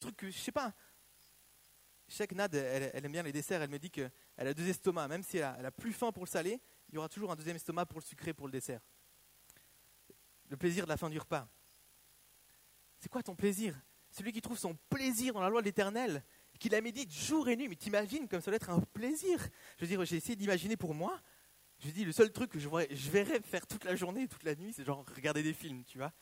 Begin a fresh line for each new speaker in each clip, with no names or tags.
truc que, je sais pas. Je sais Nad, elle, elle aime bien les desserts. Elle me dit qu'elle a deux estomacs. Même si elle a, plus faim pour le salé, il y aura toujours un deuxième estomac pour le sucré, pour le dessert. Le plaisir de la fin du repas. C'est quoi ton plaisir? Celui qui trouve son plaisir dans la loi de l'éternel, qui la médite jour et nuit. Mais t'imagines comme ça doit être un plaisir. Je veux dire, j'ai essayé d'imaginer pour moi. Je dis, le seul truc que je verrais faire toute la journée, toute la nuit, c'est genre regarder des films, tu vois.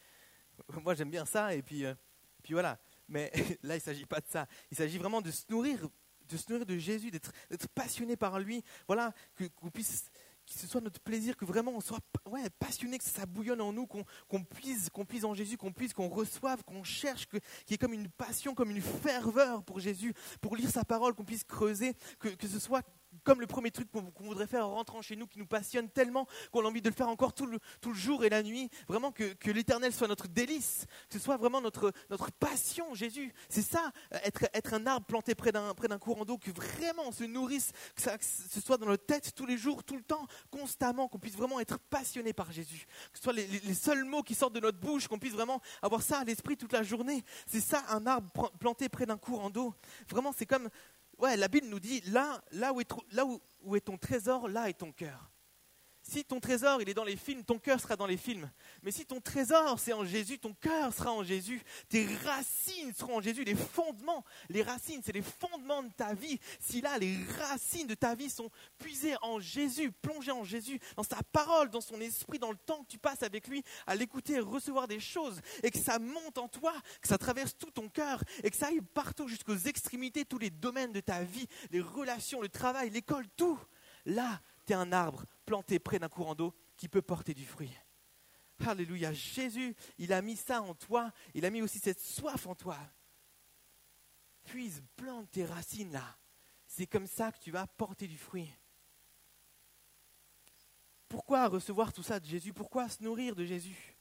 Moi, j'aime bien ça, et puis, euh, puis voilà. Mais là, il ne s'agit pas de ça. Il s'agit vraiment de se nourrir, de se nourrir de Jésus, d'être, passionné par lui. Voilà, que, qu'on puisse que ce soit notre plaisir, que vraiment on soit ouais, passionné, que ça bouillonne en nous, qu'on, qu'on puise, qu'on puise en Jésus, qu'on puisse, qu'on reçoive, qu'on cherche, que, qu'il y ait comme une passion, comme une ferveur pour Jésus, pour lire sa parole, qu'on puisse creuser, que, que ce soit comme le premier truc qu'on voudrait faire en rentrant chez nous, qui nous passionne tellement qu'on a envie de le faire encore tout le, jour et la nuit. Vraiment que, l'éternel soit notre délice, que ce soit vraiment notre, passion, Jésus. C'est ça, être, être un arbre planté près d'un, courant d'eau, que vraiment on se nourrisse, que, ça, ce soit dans notre tête tous les jours, tout le temps, constamment, qu'on puisse vraiment être passionné par Jésus. Que ce soit les seuls mots qui sortent de notre bouche, qu'on puisse vraiment avoir ça à l'esprit toute la journée. C'est ça, un arbre planté près d'un courant d'eau. Vraiment, c'est comme ouais, la Bible nous dit, là, là, où est, où est ton trésor, là est ton cœur. Si ton trésor, il est dans les films, ton cœur sera dans les films. Mais si ton trésor, c'est en Jésus, ton cœur sera en Jésus. Tes racines seront en Jésus. Les fondements, les racines, c'est les fondements de ta vie. Si là, les racines de ta vie sont puisées en Jésus, plongées en Jésus, dans sa parole, dans son esprit, dans le temps que tu passes avec lui, à l'écouter, recevoir des choses, et que ça monte en toi, que ça traverse tout ton cœur, et que ça aille partout jusqu'aux extrémités, tous les domaines de ta vie, les relations, le travail, l'école, tout. Là, tu es un arbre planté près d'un courant d'eau qui peut porter du fruit. Alléluia. Jésus, il a mis ça en toi. Il a mis aussi cette soif en toi. Puise, plante tes racines là. C'est comme ça que tu vas porter du fruit. Pourquoi recevoir tout ça de Jésus? Pourquoi se nourrir de Jésus?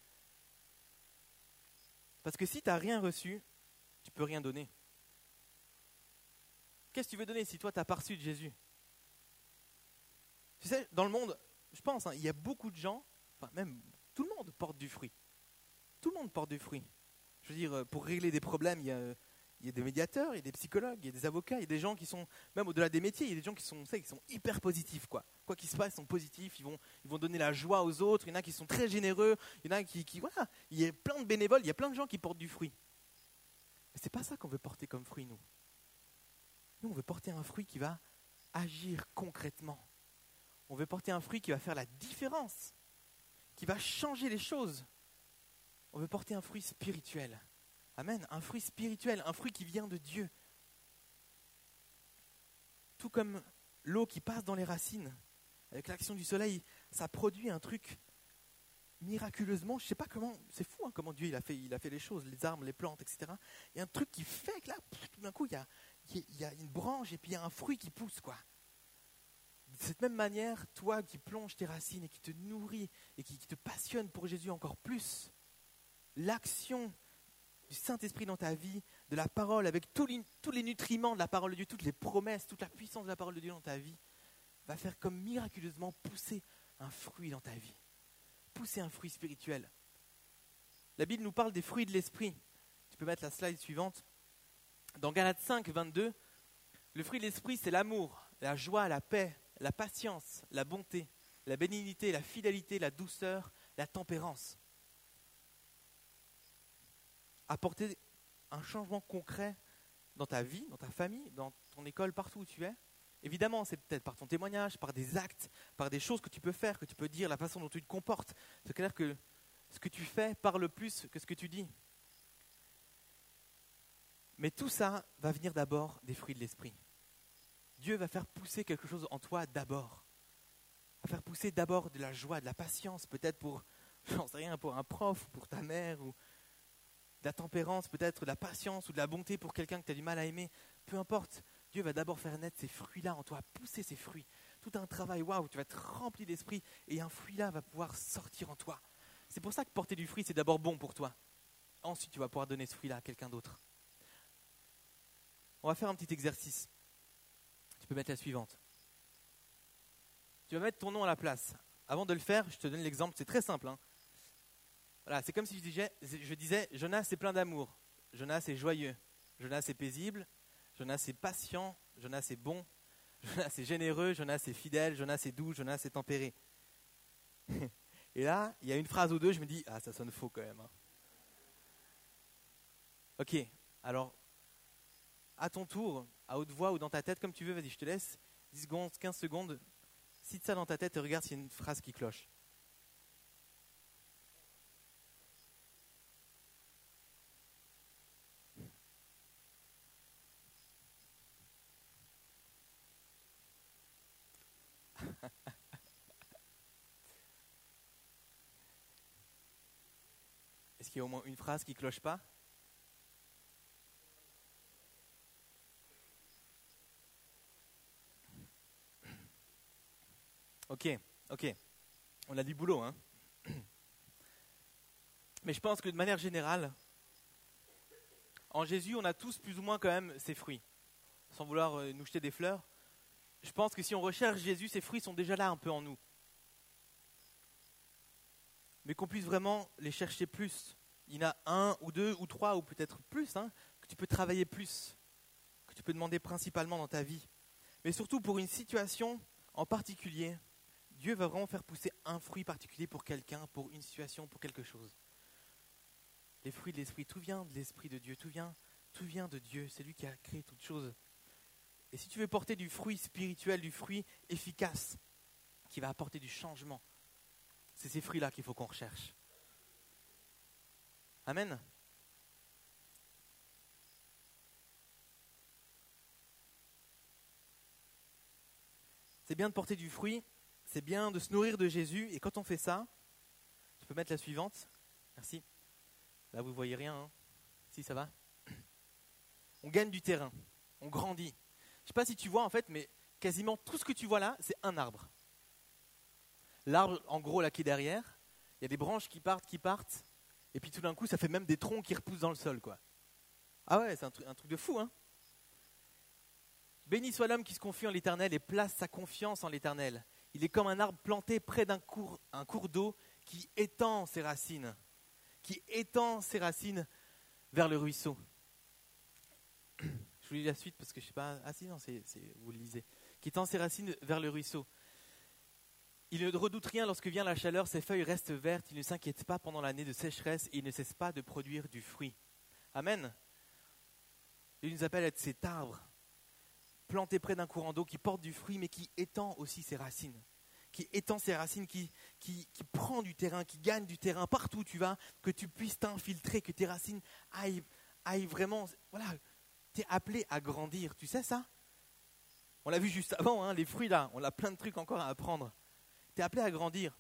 Parce que si tu n'as rien reçu, tu peux rien donner. Qu'est-ce que tu veux donner si toi, tu n'as pas reçu de Jésus? Tu sais, dans le monde, je pense, hein, il y a beaucoup de gens, enfin même tout le monde porte du fruit. Tout le monde porte du fruit. Je veux dire, euh, pour régler des problèmes, il y a, des médiateurs, il y a des psychologues, il y a des avocats, il y a des gens qui sont, même au-delà des métiers, il y a des gens qui sont, qui sont hyper positifs. Quoi quoi qu'il se passe, ils sont positifs, ils vont, ils vont donner la joie aux autres, il y en a qui sont très généreux, il y en a qui, qui voilà, il y a plein de bénévoles, il y a plein de gens qui portent du fruit. Mais ce n'est pas ça qu'on veut porter comme fruit, nous. Nous, on veut porter un fruit qui va agir concrètement on veut porter un fruit qui va faire la différence, qui va changer les choses. On veut porter un fruit spirituel. Amen. Un fruit spirituel, un fruit qui vient de Dieu. Tout comme l'eau qui passe dans les racines, avec l'action du soleil, ça produit un truc miraculeusement. Je ne sais pas comment, c'est fou hein, comment Dieu a, fait, les choses, les arbres, les plantes, etc. Il y a un truc qui fait que là, tout d'un coup, il y a une branche et puis il y a un fruit qui pousse. quoi. De cette même manière, toi qui plonges tes racines et qui te nourris et qui, te passionne pour Jésus encore plus, l'action du Saint-Esprit dans ta vie, de la parole, avec tous les, tous les nutriments de la parole de Dieu, toutes les promesses, toute la puissance de la parole de Dieu dans ta vie, va faire comme miraculeusement pousser un fruit dans ta vie. Pousser un fruit spirituel. La Bible nous parle des fruits de l'esprit. Tu peux mettre la slide suivante. Dans Galates 5, 22, le fruit de l'esprit, c'est l'amour, la joie, la paix, la patience, la bonté, la bénignité, la fidélité, la douceur, la tempérance. Apporter un changement concret dans ta vie, dans ta famille, dans ton école, partout où tu es. Évidemment, c'est peut-être par ton témoignage, par des actes, par des choses que tu peux faire, que tu peux dire, la façon dont tu te comportes. C'est clair que ce que tu fais parle plus que ce que tu dis. Mais tout ça va venir d'abord des fruits de l'esprit. Dieu va faire pousser quelque chose en toi d'abord. Va faire pousser d'abord de la joie, de la patience, peut-être pour, j'en sais rien, pour un prof, ou pour ta mère, ou de la tempérance, peut-être de la patience ou de la bonté pour quelqu'un que tu as du mal à aimer. Peu importe, Dieu va d'abord faire naître ces fruits-là en toi, pousser ces fruits. Tout un travail, waouh, tu vas être rempli d'esprit et un fruit-là va pouvoir sortir en toi. C'est pour ça que porter du fruit, c'est d'abord bon pour toi. Ensuite, tu vas pouvoir donner ce fruit-là à quelqu'un d'autre. On va faire un petit exercice. Tu peux mettre la suivante. Tu vas mettre ton nom à la place. Avant de le faire, je te donne l'exemple, c'est très simple. Hein. Voilà, c'est comme si je disais, je disais Jonas c'est plein d'amour, Jonas est joyeux, Jonas est paisible, Jonas est patient, Jonas est bon, Jonas est généreux, Jonas est fidèle, Jonas est doux, Jonas est tempéré. Et là, il y a une phrase ou deux, je me dis, ah, ça sonne faux quand même. Hein. Ok, alors, à ton tour, à haute voix ou dans ta tête, comme tu veux, vas-y, je te laisse 10 secondes, 15 secondes. Cite ça dans ta tête et regarde s'il y a une phrase qui cloche. Est-ce qu'il y a au moins une phrase qui cloche pas? Ok, ok. On a du boulot, hein. Mais je pense que de manière générale, en Jésus, on a tous plus ou moins quand même ses fruits. Sans vouloir euh, nous jeter des fleurs, je pense que si on recherche Jésus, ses fruits sont déjà là un peu en nous. Mais qu'on puisse vraiment les chercher plus. Il y en a un ou deux ou trois ou peut-être plus, hein, que tu peux travailler plus, que tu peux demander principalement dans ta vie. Mais surtout pour une situation en particulier, Dieu va vraiment faire pousser un fruit particulier pour quelqu'un, pour une situation, pour quelque chose. Les fruits de l'esprit, tout vient de l'esprit de Dieu, tout vient, tout vient de Dieu. C'est lui qui a créé toutes choses. Et si tu veux porter du fruit spirituel, du fruit efficace, qui va apporter du changement, c'est ces fruits-là qu'il faut qu'on recherche. Amen. C'est bien de porter du fruit, c'est bien de se nourrir de Jésus, et quand on fait ça, tu peux mettre la suivante. Merci. Là, vous voyez rien. Hein. si, ça va. On gagne du terrain, on grandit. Je ne sais pas si tu vois en fait, mais quasiment tout ce que tu vois là, c'est un arbre. L'arbre, en gros, là qui est derrière, il y a des branches qui partent, qui partent, et puis tout d'un coup, ça fait même des troncs qui repoussent dans le sol, quoi. Ah ouais, c'est un, un, truc de fou, hein. Béni soit l'homme qui se confie en l'Éternel et place sa confiance en l'Éternel. Il est comme un arbre planté près d'un cours, d'eau qui étend ses racines, qui étend ses racines vers le ruisseau. Je vous lis la suite parce que je sais pas. Ah si, non, vous le lisez. Qui tend ses racines vers le ruisseau. Il ne redoute rien lorsque vient la chaleur, ses feuilles restent vertes, il ne s'inquiète pas pendant l'année de sécheresse et il ne cesse pas de produire du fruit. Amen. Il nous appelle à être cet arbre planté près d'un courant d'eau qui porte du fruit mais qui étend aussi ses racines. Qui étend ses racines, qui, prend du terrain, qui gagne du terrain partout où tu vas, que tu puisses t'infiltrer, que tes racines aillent, aillent vraiment. Voilà, appelé à grandir. Tu sais ça? On l'a vu juste avant, hein, les fruits là, on a plein de trucs encore à apprendre. Tu es appelé à grandir.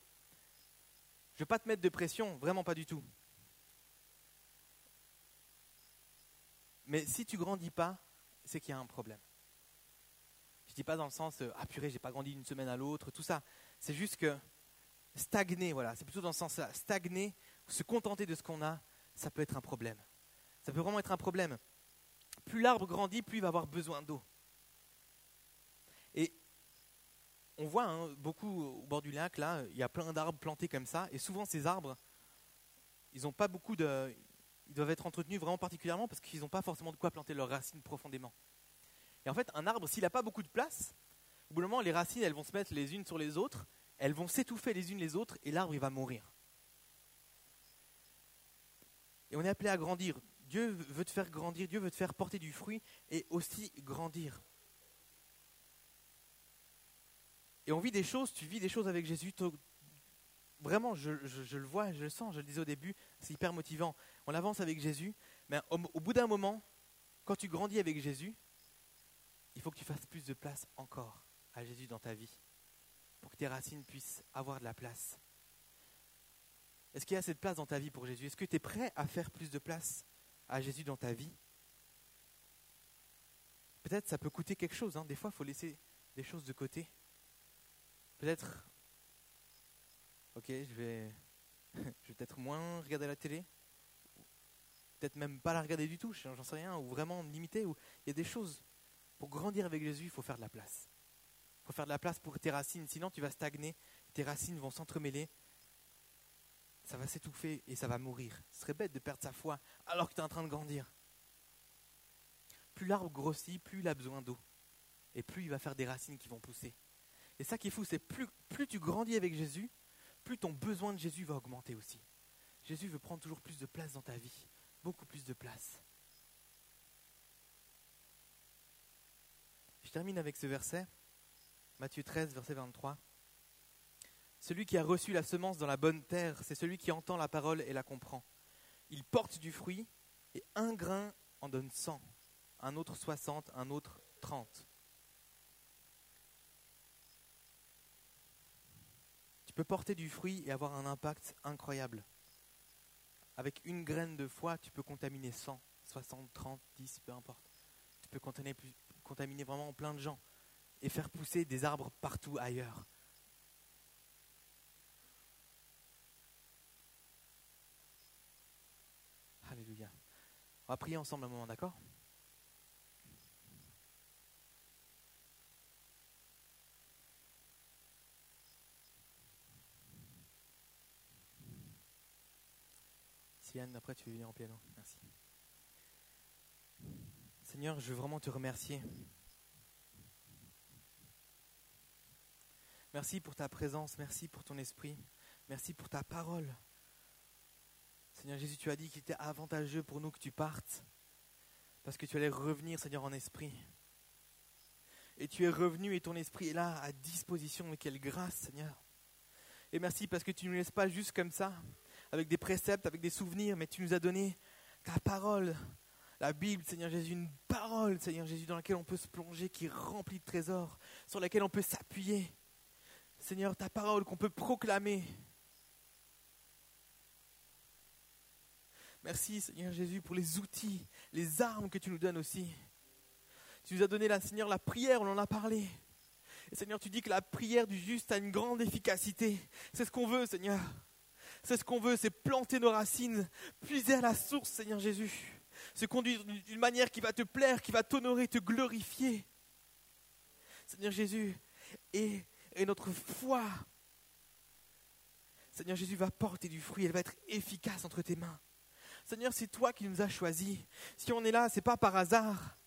Je ne vais pas te mettre de pression, vraiment pas du tout. Mais si tu grandis pas, c'est qu'il y a un problème. Dis pas dans le sens euh, ah purée, j'ai pas grandi d'une semaine à l'autre, tout ça. C'est juste que stagner, voilà, c'est plutôt dans ce sens-là. Stagner, se contenter de ce qu'on a, ça peut être un problème. Ça peut vraiment être un problème plus l'arbre grandit, plus il va avoir besoin d'eau. Et on voit hein, beaucoup au bord du lac, là, il y a plein d'arbres plantés comme ça, et souvent ces arbres, ils n'ont pas beaucoup de. Ils doivent être entretenus vraiment particulièrement parce qu'ils n'ont pas forcément de quoi planter leurs racines profondément. Et en fait, un arbre, s'il n'a pas beaucoup de place, au bout d'un moment, les racines, elles vont se mettre les unes sur les autres, elles vont s'étouffer les unes les autres, et l'arbre, il va mourir. Et on est appelé à grandir. Dieu veut te faire grandir, Dieu veut te faire porter du fruit et aussi grandir. Et on vit des choses, tu vis des choses avec Jésus. Vraiment, je, le vois, je le sens, je le disais au début, c'est hyper motivant. On avance avec Jésus, mais au, au bout d'un moment, quand tu grandis avec Jésus, il faut que tu fasses plus de place encore à Jésus dans ta vie, pour que tes racines puissent avoir de la place. Est-ce qu'il y a cette place dans ta vie pour Jésus? Est-ce que tu es prêt à faire plus de place à Jésus dans ta vie, peut-être ça peut coûter quelque chose. Hein. Des fois, il faut laisser des choses de côté. Peut-être, ok, je vais, je vais peut-être moins regarder la télé. Peut-être même pas la regarder du tout, j'en sais rien, ou vraiment limiter. Il y a des choses. Pour grandir avec Jésus, il faut faire de la place. Il faut faire de la place pour tes racines, sinon tu vas stagner, tes racines vont s'entremêler, ça va s'étouffer et ça va mourir. Ce serait bête de perdre sa foi alors que tu es en train de grandir. plus l'arbre grossit, plus il a besoin d'eau. Et plus il va faire des racines qui vont pousser. Et ça qui est fou, c'est plus, plus tu grandis avec Jésus, plus ton besoin de Jésus va augmenter aussi. Jésus veut prendre toujours plus de place dans ta vie, beaucoup plus de place. Termine avec ce verset, Matthieu 13, verset 23. Celui qui a reçu la semence dans la bonne terre, c'est celui qui entend la parole et la comprend. Il porte du fruit, et un grain en donne cent, un autre soixante, un autre trente. Tu peux porter du fruit et avoir un impact incroyable. Avec une graine de foi, tu peux contaminer 100, 60, 30, 10, peu importe. Tu peux contaminer, contaminer vraiment plein de gens et faire pousser des arbres partout ailleurs. Alléluia. On va prier ensemble un moment, d'accord? Sienne, après tu veux venir en piano. Merci. Seigneur, je veux vraiment te remercier. Merci pour ta présence, merci pour ton esprit, merci pour ta parole. Seigneur Jésus, tu as dit qu'il était avantageux pour nous que tu partes, parce que tu allais revenir, Seigneur, en esprit. Et tu es revenu et ton esprit est là à disposition. Mais quelle grâce, Seigneur. Et merci parce que tu ne nous laisses pas juste comme ça, avec des préceptes, avec des souvenirs, mais tu nous as donné ta parole, la Bible, Seigneur Jésus, une parole, Seigneur Jésus, dans laquelle on peut se plonger, qui est remplie de trésors, sur laquelle on peut s'appuyer. Seigneur, ta parole qu'on peut proclamer. Merci, Seigneur Jésus, pour les outils, les armes que tu nous donnes aussi. Tu nous as donné, la, Seigneur, la prière, on en a parlé. Seigneur, tu dis que la prière du juste a une grande efficacité. C'est ce qu'on veut, Seigneur. C'est ce qu'on veut, c'est planter nos racines, puiser à la source, Seigneur Jésus. Se conduire d'une manière qui va te plaire, qui va t'honorer, te glorifier. Seigneur Jésus, et, notre foi, Seigneur Jésus, va porter du fruit, elle va être efficace entre tes mains. Seigneur, c'est toi qui nous as choisis. Si on est là, ce n'est pas par hasard.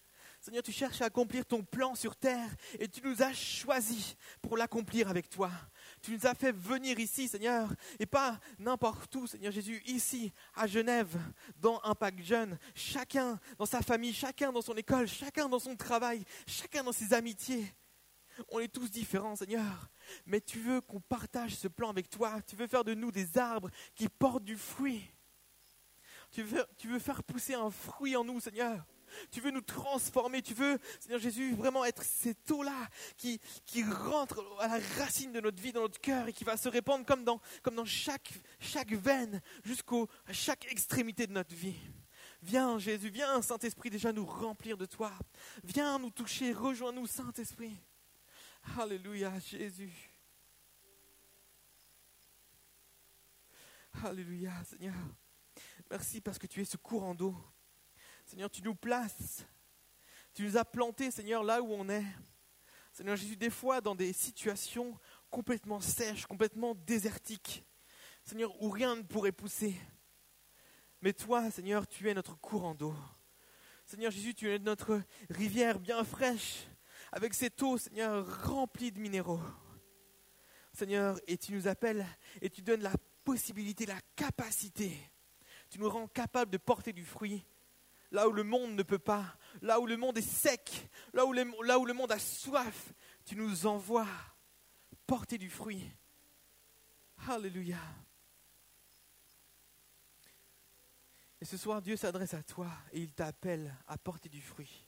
Seigneur, tu cherches à accomplir ton plan sur terre et tu nous as choisis pour l'accomplir avec toi. Tu nous as fait venir ici, Seigneur, et pas n'importe où, Seigneur Jésus, ici, à Genève, dans un Impact Jeune, chacun dans sa famille, chacun dans son école, chacun dans son travail, chacun dans ses amitiés. On est tous différents, Seigneur, mais tu veux qu'on partage ce plan avec toi. Tu veux faire de nous des arbres qui portent du fruit. Tu veux, tu veux faire pousser un fruit en nous, Seigneur. Tu veux nous transformer. Tu veux, Seigneur Jésus, vraiment être cette eau-là qui, qui rentre à la racine de notre vie, dans notre cœur et qui va se répandre comme dans, comme dans chaque, chaque veine jusqu'à chaque extrémité de notre vie. Viens Jésus, viens Saint-Esprit déjà nous remplir de toi. Viens nous toucher, rejoins-nous Saint-Esprit. Alléluia Jésus. Alléluia Seigneur. Merci parce que tu es ce courant d'eau. Seigneur, tu nous places. Tu nous as plantés, Seigneur, là où on est. Seigneur Jésus, des fois dans des situations complètement sèches, complètement désertiques. Seigneur, où rien ne pourrait pousser. Mais toi, Seigneur, tu es notre courant d'eau. Seigneur Jésus, tu es notre rivière bien fraîche, avec cette eau, Seigneur, remplie de minéraux. Seigneur, et tu nous appelles et tu donnes la possibilité, la capacité tu nous rends capables de porter du fruit là où le monde ne peut pas, là où le monde est sec, là où, le, monde a soif. Tu nous envoies porter du fruit. Alléluia. Et ce soir, Dieu s'adresse à toi et il t'appelle à porter du fruit.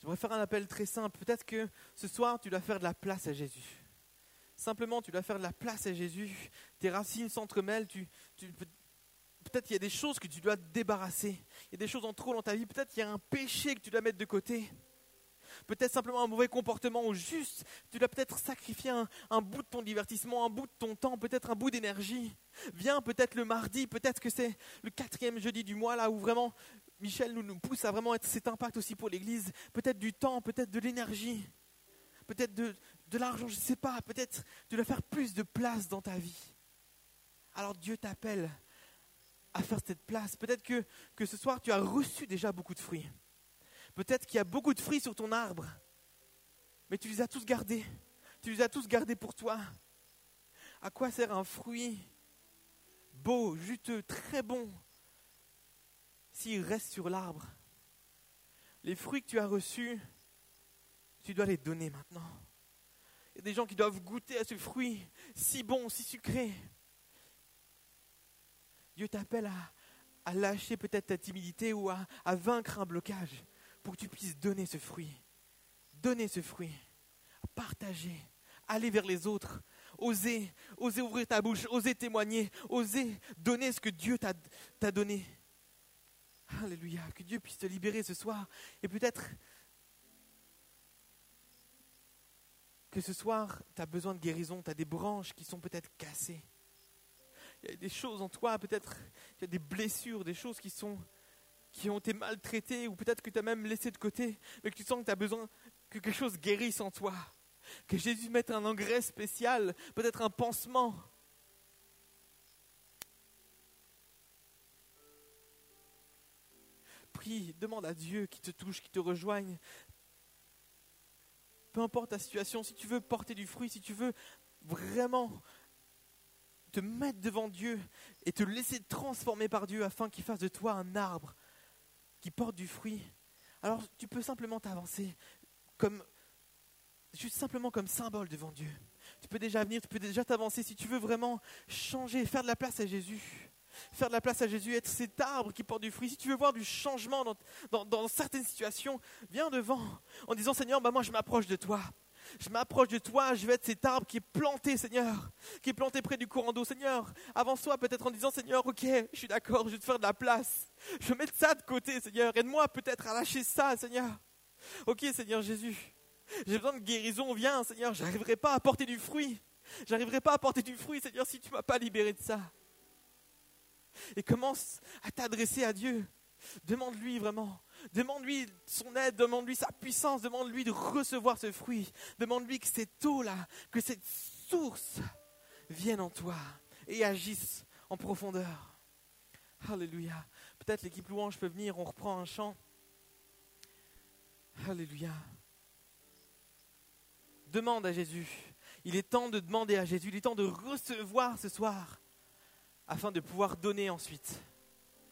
J'aimerais faire un appel très simple. Peut-être que ce soir, tu dois faire de la place à Jésus. Simplement, tu dois faire de la place à Jésus. Tes racines s'entremêlent. Tu, peut-être il y a des choses que tu dois te débarrasser. Il y a des choses en trop dans ta vie. Peut-être il y a un péché que tu dois mettre de côté. Peut-être simplement un mauvais comportement ou juste, tu dois peut-être sacrifier un, bout de ton divertissement, un bout de ton temps, peut-être un bout d'énergie. Viens peut-être le mardi, peut-être que c'est le quatrième jeudi du mois là où vraiment Michel nous, pousse à vraiment être cet impact aussi pour l'Église. Peut-être du temps, peut-être de l'énergie, peut-être de, de l'argent, je ne sais pas. Peut-être tu dois faire plus de place dans ta vie. Alors Dieu t'appelle à faire cette place. Peut-être que, ce soir, tu as reçu déjà beaucoup de fruits. Peut-être qu'il y a beaucoup de fruits sur ton arbre, mais tu les as tous gardés. Tu les as tous gardés pour toi. À quoi sert un fruit beau, juteux, très bon, s'il reste sur l'arbre? Les fruits que tu as reçus, tu dois les donner maintenant. Il y a des gens qui doivent goûter à ce fruit si bon, si sucré. Dieu t'appelle à, lâcher peut-être ta timidité ou à, à vaincre un blocage pour que tu puisses donner ce fruit. Donner ce fruit. Partager. Aller vers les autres. Oser. Oser ouvrir ta bouche. Oser témoigner. Oser donner ce que Dieu t'a donné. Alléluia. Que Dieu puisse te libérer ce soir. Et peut-être que ce soir, tu as besoin de guérison. Tu as des branches qui sont peut-être cassées. Il y a des choses en toi, peut-être des blessures, des choses qui sont qui ont été maltraitées, ou peut-être que tu as même laissé de côté, mais que tu sens que tu as besoin que quelque chose guérisse en toi. Que Jésus mette un engrais spécial, peut-être un pansement. Prie, demande à Dieu qui te touche, qui te rejoigne. Peu importe ta situation, si tu veux porter du fruit, si tu veux vraiment te mettre devant Dieu et te laisser transformer par Dieu afin qu'il fasse de toi un arbre qui porte du fruit, alors tu peux simplement t'avancer comme juste simplement comme symbole devant Dieu. Tu peux déjà venir, tu peux déjà t'avancer si tu veux vraiment changer, faire de la place à Jésus. Faire de la place à Jésus, être cet arbre qui porte du fruit. Si tu veux voir du changement dans, certaines situations, viens devant en disant Seigneur, bah moi je m'approche de toi je m'approche de toi, je vais être cet arbre qui est planté, Seigneur, qui est planté près du courant d'eau, Seigneur. Avance-toi peut-être en disant, Seigneur, ok, je suis d'accord, je vais te faire de la place. Je vais mettre ça de côté, Seigneur. Aide-moi peut-être à lâcher ça, Seigneur. Ok, Seigneur Jésus, j'ai besoin de guérison, viens, Seigneur, j'arriverai pas à porter du fruit. J'arriverai pas à porter du fruit, Seigneur, si tu m'as pas libéré de ça. Et commence à t'adresser à Dieu. Demande-lui vraiment, Demande-lui son aide, demande-lui sa puissance, demande-lui de recevoir ce fruit. Demande-lui que cette eau-là, que cette source vienne en toi et agisse en profondeur. Alléluia. Peut-être l'équipe louange peut venir, on reprend un chant. Alléluia. Demande à Jésus. Il est temps de demander à Jésus, il est temps de recevoir ce soir afin de pouvoir donner ensuite.